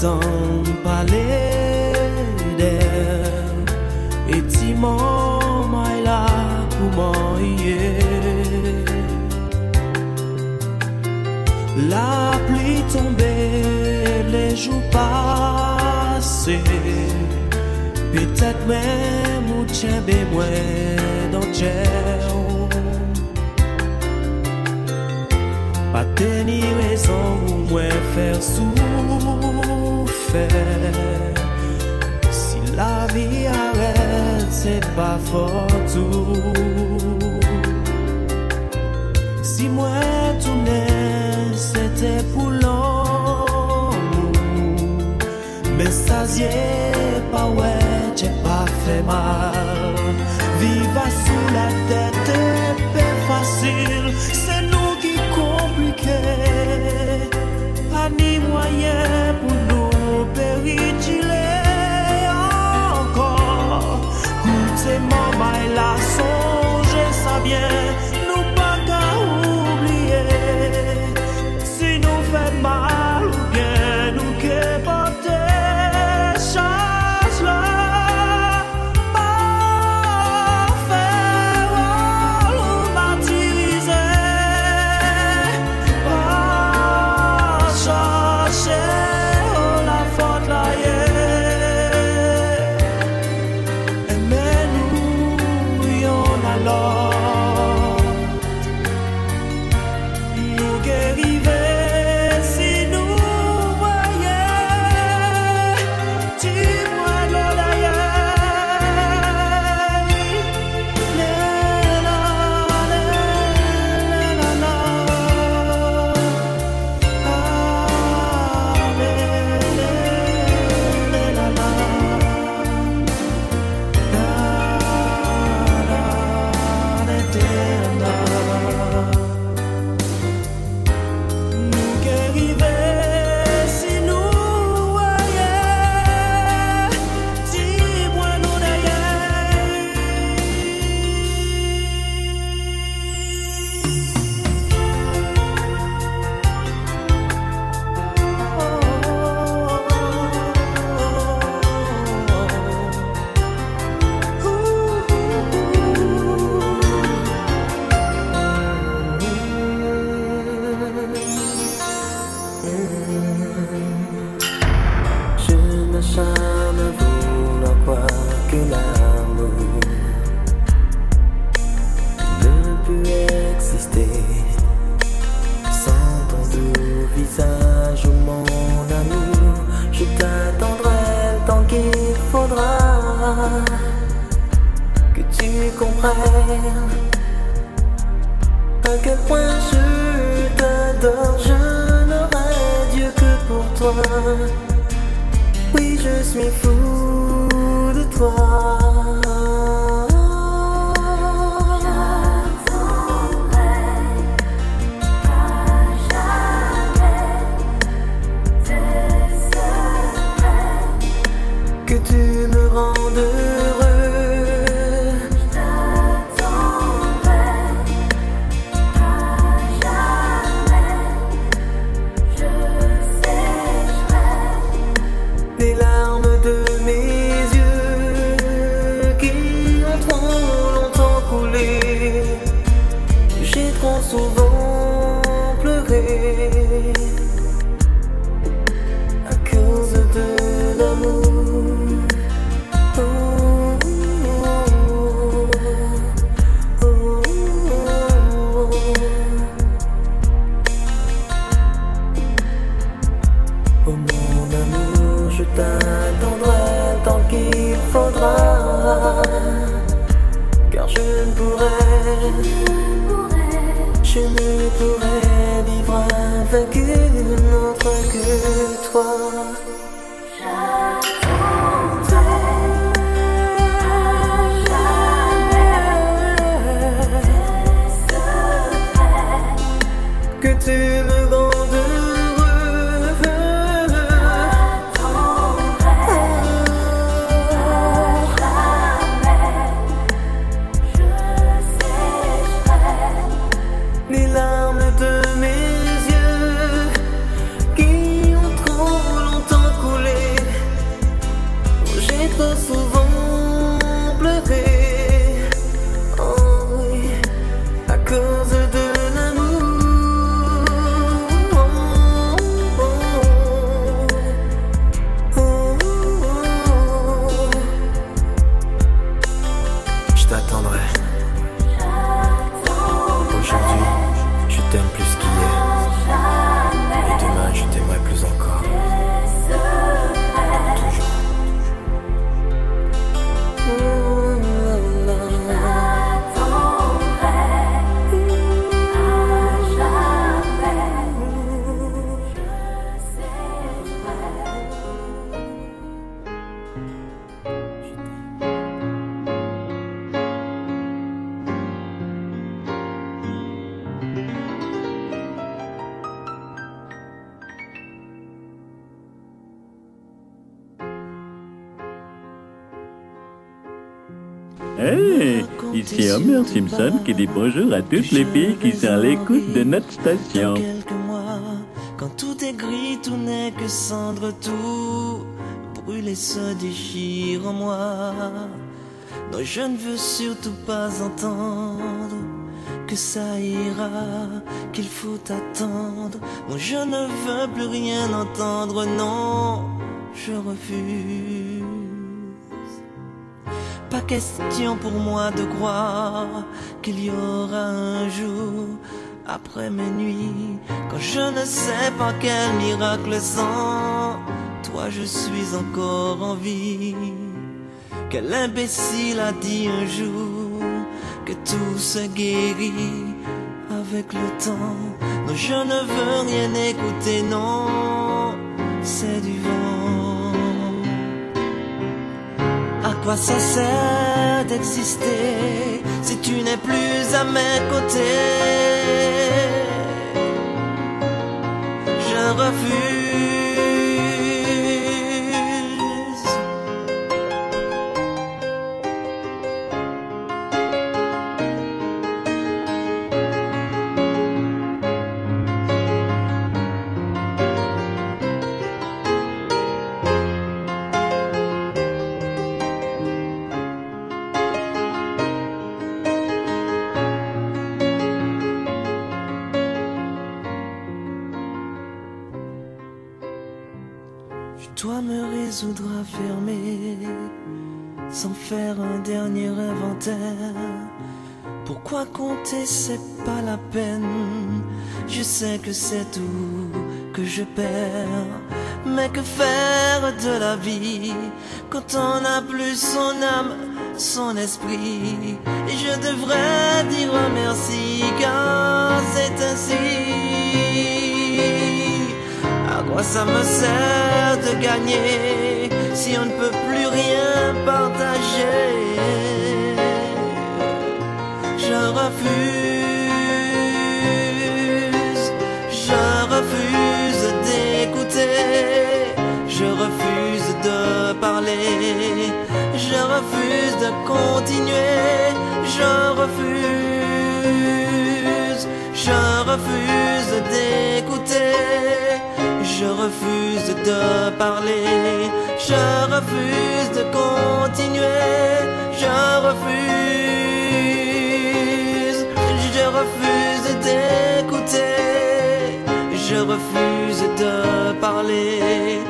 Tan pale del E ti man may la pou man ye La pli tombe Le jou pase Petet men mou tchebe mwen dan tchèw Pateni rezon ou mwen fèr soufèr Si la vi arèd, se pa fotou Si mwen toune, se te pou l'anmou Men sazye pa wè, che pa fè mal. Viva sou la tète, pe fasil ke Pa ni mwayen pou nou peritile Ankor. Koute maman e la sonje sa bien. tu comprennes à quel point je t'adore. Je n'aurai Dieu que pour toi. Oui, je suis fou de toi. cuerpo Hey, ici Homer Simpson qui dit bonjour à toutes les filles qui sont à l'écoute de notre station. quelques mois, quand tout est gris, tout n'est que cendre, tout brûle et se déchire en moi. Non, je ne veux surtout pas entendre que ça ira, qu'il faut attendre. Non, je ne veux plus rien entendre, non, je refuse. Question pour moi de croire qu'il y aura un jour après mes nuits, quand je ne sais pas quel miracle sans toi je suis encore en vie. Quel imbécile a dit un jour que tout se guérit avec le temps. Non, je ne veux rien écouter, non, c'est du vent. Quoi ça d'exister si tu n'es plus à mes côtés? Je refuse. Dois me résoudre à fermer sans faire un dernier inventaire. Pourquoi compter, c'est pas la peine. Je sais que c'est tout que je perds. Mais que faire de la vie quand on n'a plus son âme, son esprit? Et je devrais dire merci car c'est ainsi. Quoi ça me sert de gagner si on ne peut plus rien partager Je refuse, je refuse d'écouter, je refuse de parler, je refuse de continuer, je refuse, je refuse d'écouter. Je refuse de parler, je refuse de continuer, je refuse, je refuse d'écouter, je refuse de parler,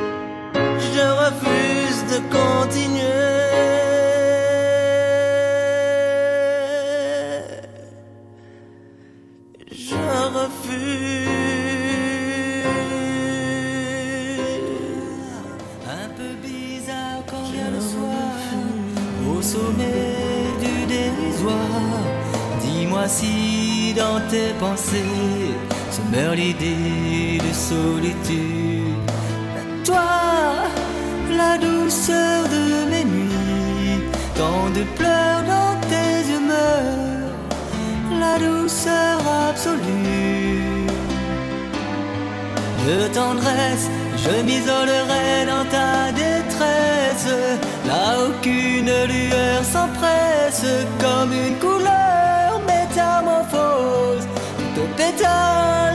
je refuse de continuer. Dis-moi si dans tes pensées. Se meurt l'idée de solitude. Toi, la douceur de mes nuits, tant de pleurs dans tes yeux meurent, la douceur absolue. De tendresse, je m'isolerai dans ta détresse, là aucune lueur s'empresse, comme une couleur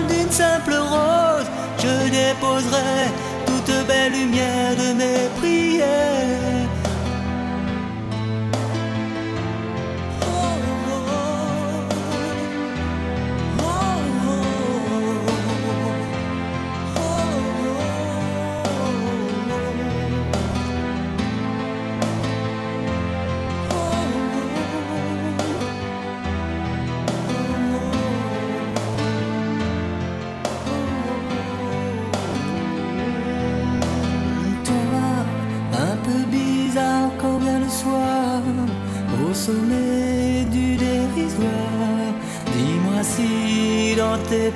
d'une simple rose, je déposerai toute belle lumière de mes prières.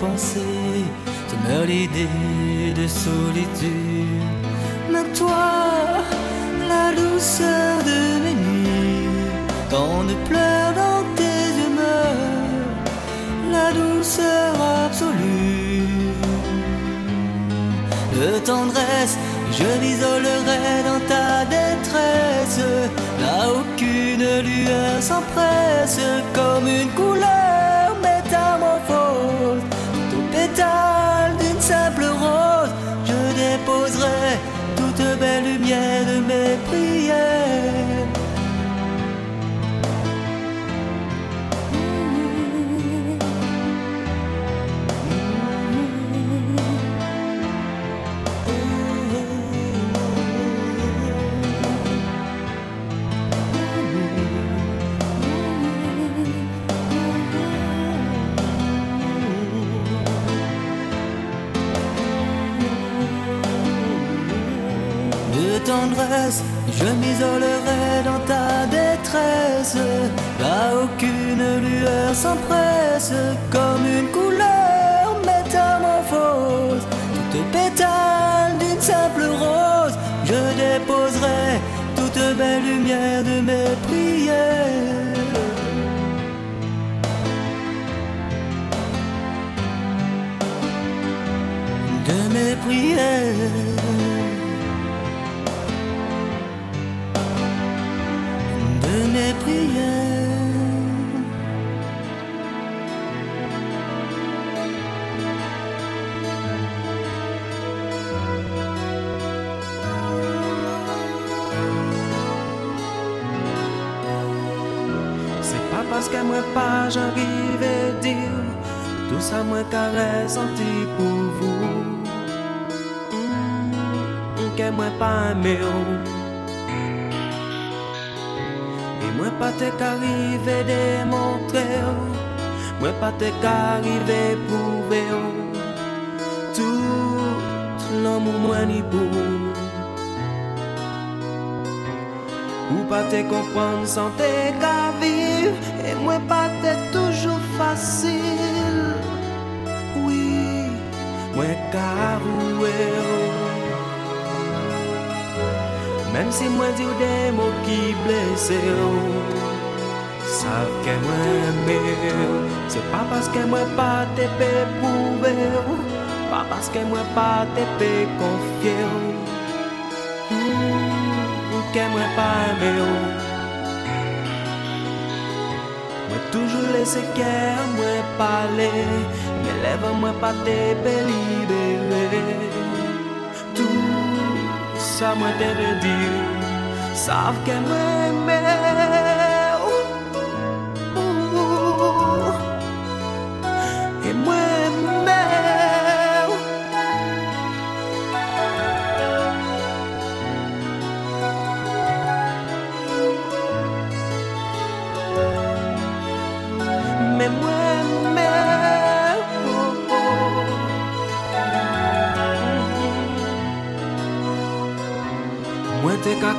Pensées te meurt l'idée de solitude. Mais toi, la douceur de mes nuits, tant de pleurs dans tes meurent, la douceur absolue. De tendresse, je m'isolerai dans ta détresse, là aucune lueur s'empresse, comme une couleur je m'isolerai dans ta détresse. Là aucune lueur s'empresse, comme une couleur métamorphose. Toute pétale d'une simple rose, je déposerai toute belle lumière de mes prières. De mes prières. C'est pas parce que moi pas j'arrive à dire tout ça moi caresse senti pour vous. Mm, que moi pas aimé. Moi pas te qu'arriver démontrer Moi pas te qu'arriver prouver Tout l'amour moi ni pour Ou pas te comprendre sans te vivre Et moi pas te toujours facile Oui, moi qu'à même si moi dis des mots qui blessent, savent que moi aime. C'est pas parce que moi pas te peux prouver, pas parce que moi pas te peux confier, ke mwen pa eme yo. Mwen toujou lese ke mwen pale Mwen leve mwen pa te pe libere Tout sa mwen te redire Sav ke mwen eme.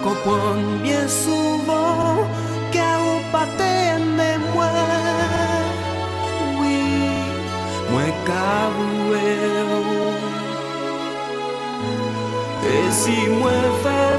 kompon bien souvan Ke ou pa te eme mwen Oui, mwen kavou e ou E si mwen fè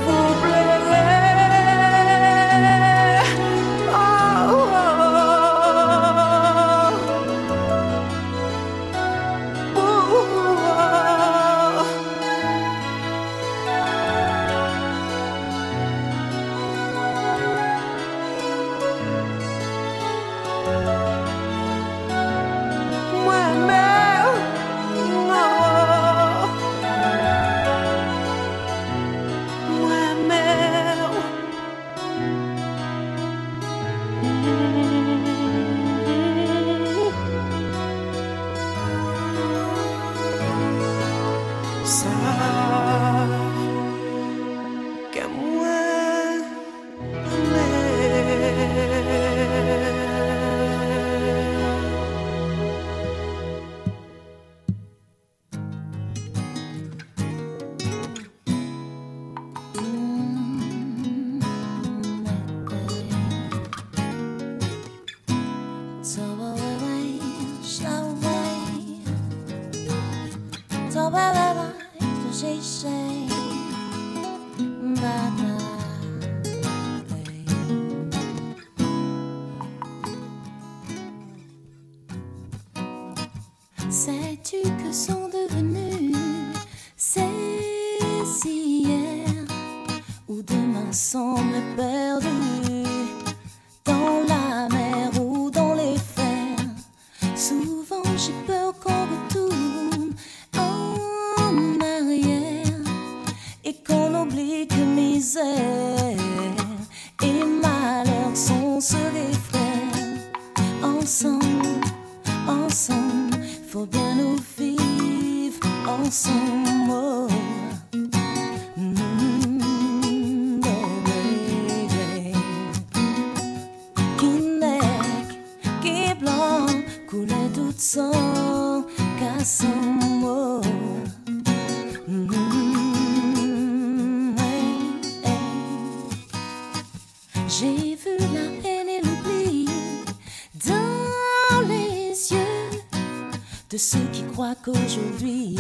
qu'aujourd'hui.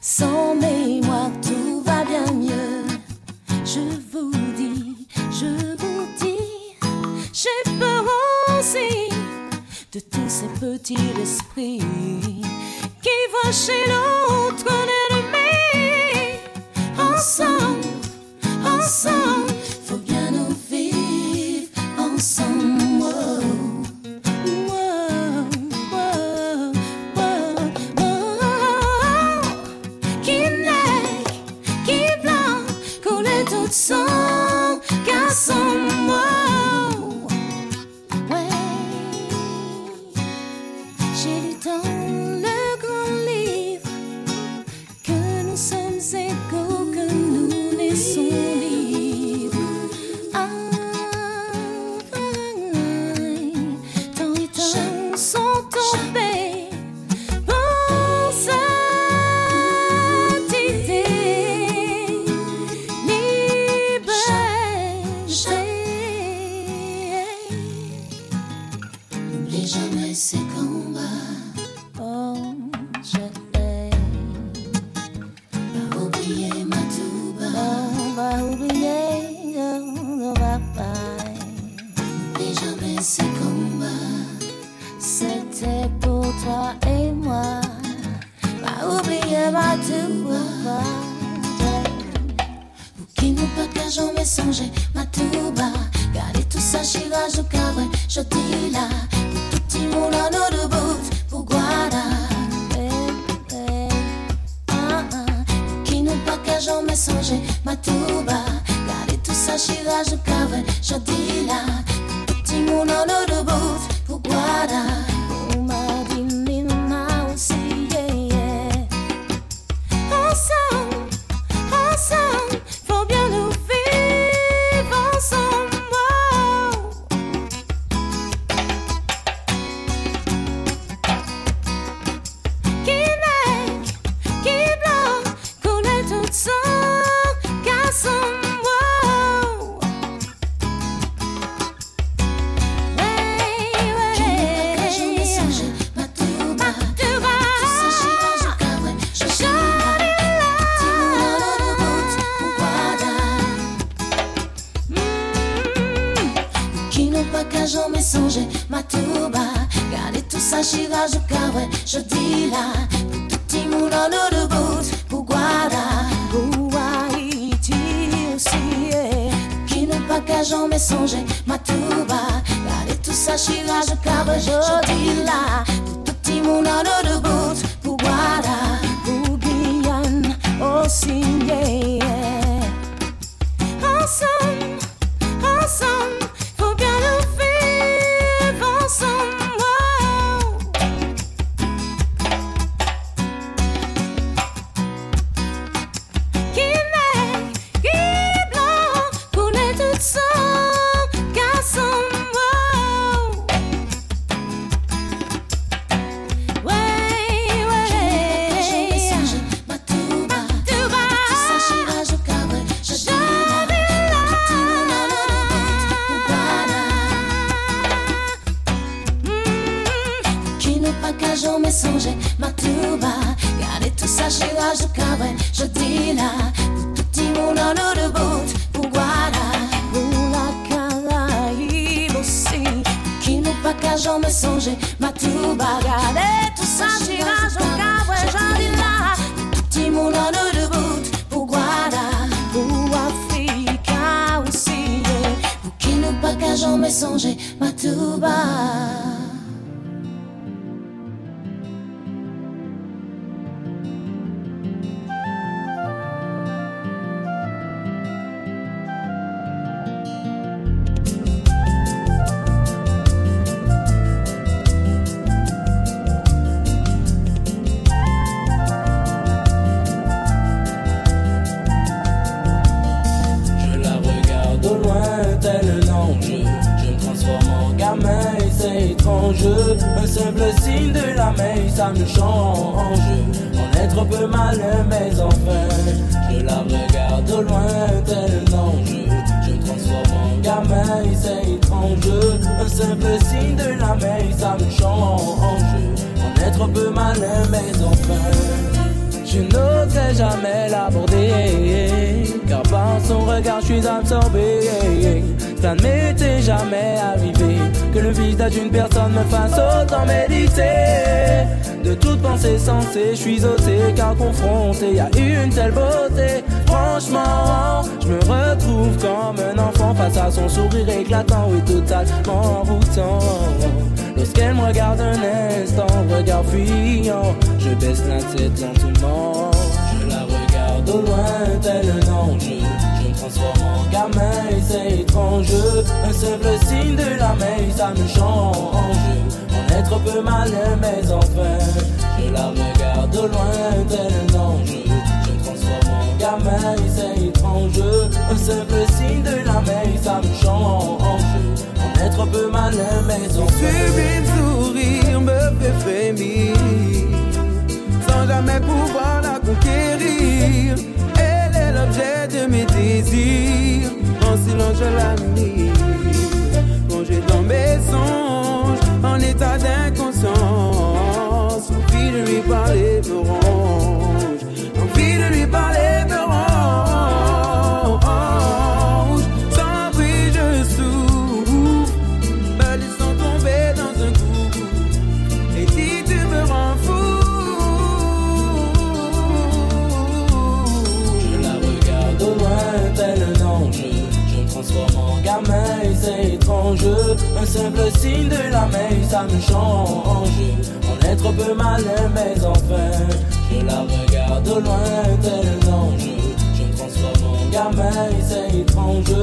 Sans mémoire, tout va bien mieux. Je vous dis, je vous dis, j'ai peur aussi de tous ces petits esprits qui vont chez l'autre. l'argent messager Matuba Gari tu sashira jukaven Shadila Timono no rubut Puguara signe de la mer, ça me change. Faut être un peu malin, mais enfin je n'oserais jamais l'aborder. Car par son regard, je suis absorbé. Ça ne m'était jamais arrivé que le visage d'une personne me fasse autant méditer. De toute pensée sensée, je suis ôté car confronté à une telle beauté. Franchement, je me retrouve comme un enfant face à son sourire éclatant et totalement envoûtant. Lorsqu'elle me regarde un instant, regard fuyant, je baisse la tête lentement. Je la regarde au loin, tel un ange. Je me transforme en gamin c'est étrange. Un simple signe de la main, ça me change. Mon être peu malin, mais enfin, je la regarde au loin, tel un ange. Je me transforme en gamin c'est étrange. Un simple signe de la main, ça me change. Être peu malin, mais enfin. sourire me fait frémir sans jamais pouvoir la conquérir. Elle est l'objet de mes désirs, en silence je l'admire. Plongée dans mes songes, en état d'inconscience, lui parler me simple signe de la main, ça me change. Mon être peu malin, mais enfin. Je la regarde au loin, tel un ange. Je me transforme en gamin c'est étrange.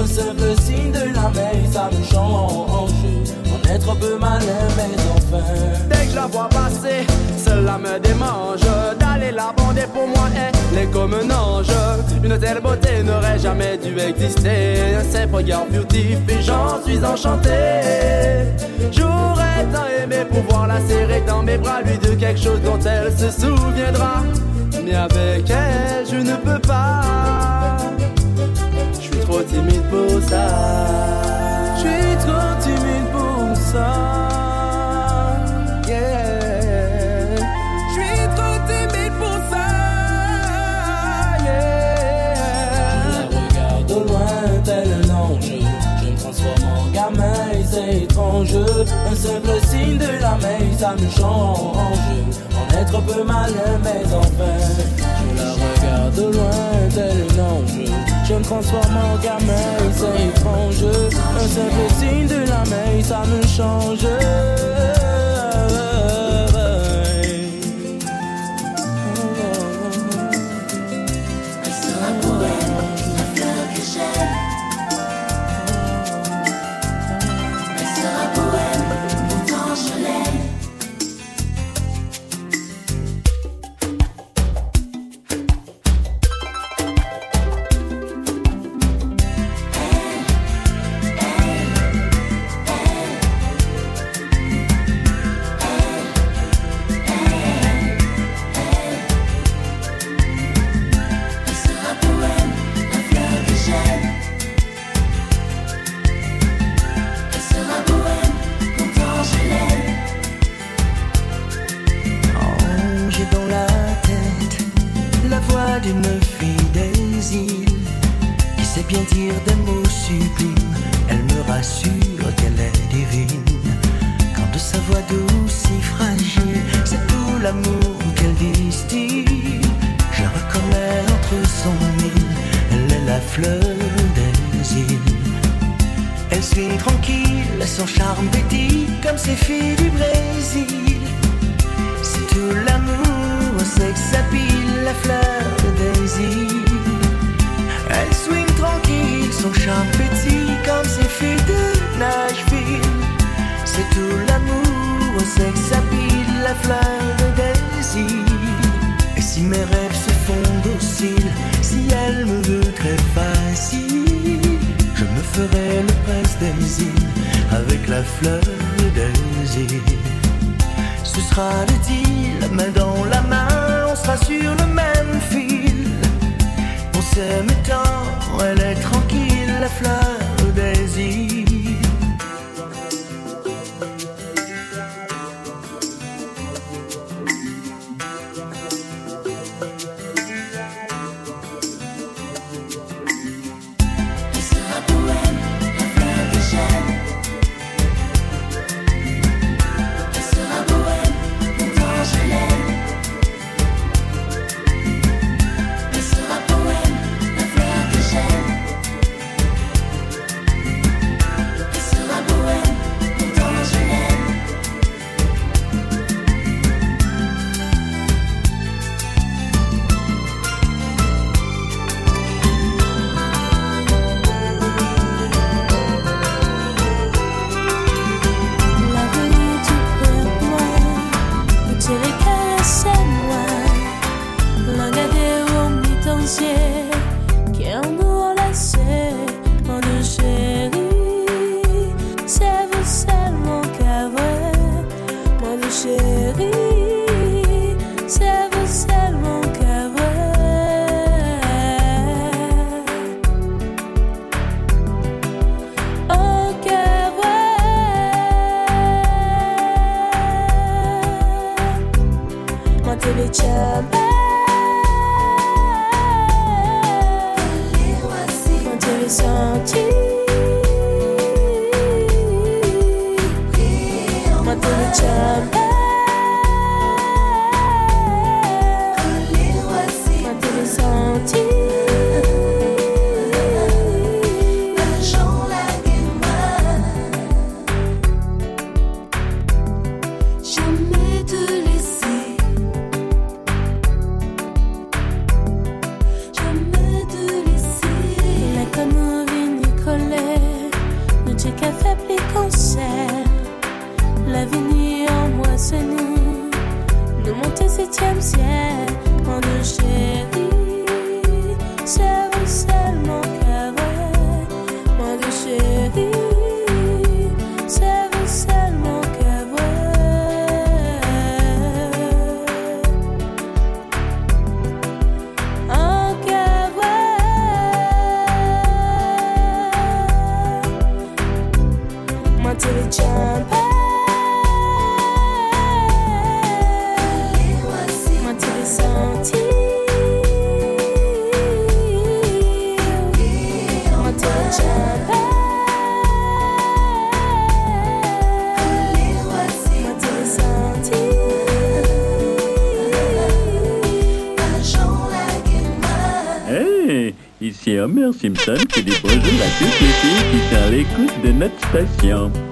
Un simple signe de la main, ça me change. Être peu malin, mais enfin. dès que je la vois passer, cela me démange. D'aller la bander pour moi, elle est comme un ange. Une telle beauté n'aurait jamais dû exister. Un simple regard furtif et j'en suis enchanté. J'aurais tant aimé pouvoir la serrer dans mes bras, lui dire quelque chose dont elle se souviendra. Mais avec elle, je ne peux pas. Je suis trop timide pour ça. Je suis pour ça. La regarde au loin, tel un ange. Je me transforme en gamin et c'est étrange. Un simple signe de la main, ça me change. Mon être peu malin, mais enfin. Je la regarde au loin, tel un ange. Je me transforme en gamin c'est étrange. Un simple signe de la main, ça me change. La fleur des îles. Ce sera le deal, main dans la main, on sera sur le même fil. On s'aime tant, elle est tranquille, la fleur want to be charmé. Quand senti. Quand tu. Des îles. Simpson qui bonjour à toutes qui sont à l'écoute de notre station.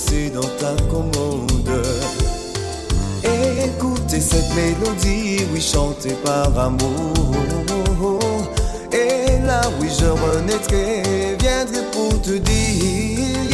Laissée dans ta commode. Écoutez cette mélodie, oui, chantée par amour. Et là, oui, je renaîtrai, viendrai pour te dire,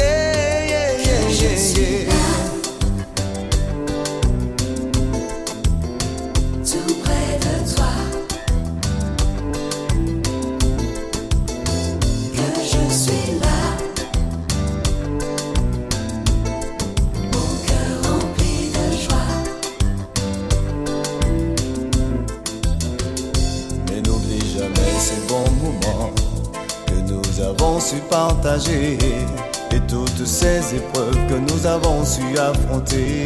et toutes ces épreuves que nous avons su affronter.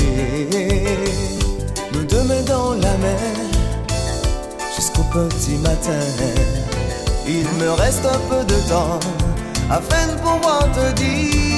Nous dans la mer jusqu'au petit matin. Il me reste un peu de temps afin de pouvoir te dire.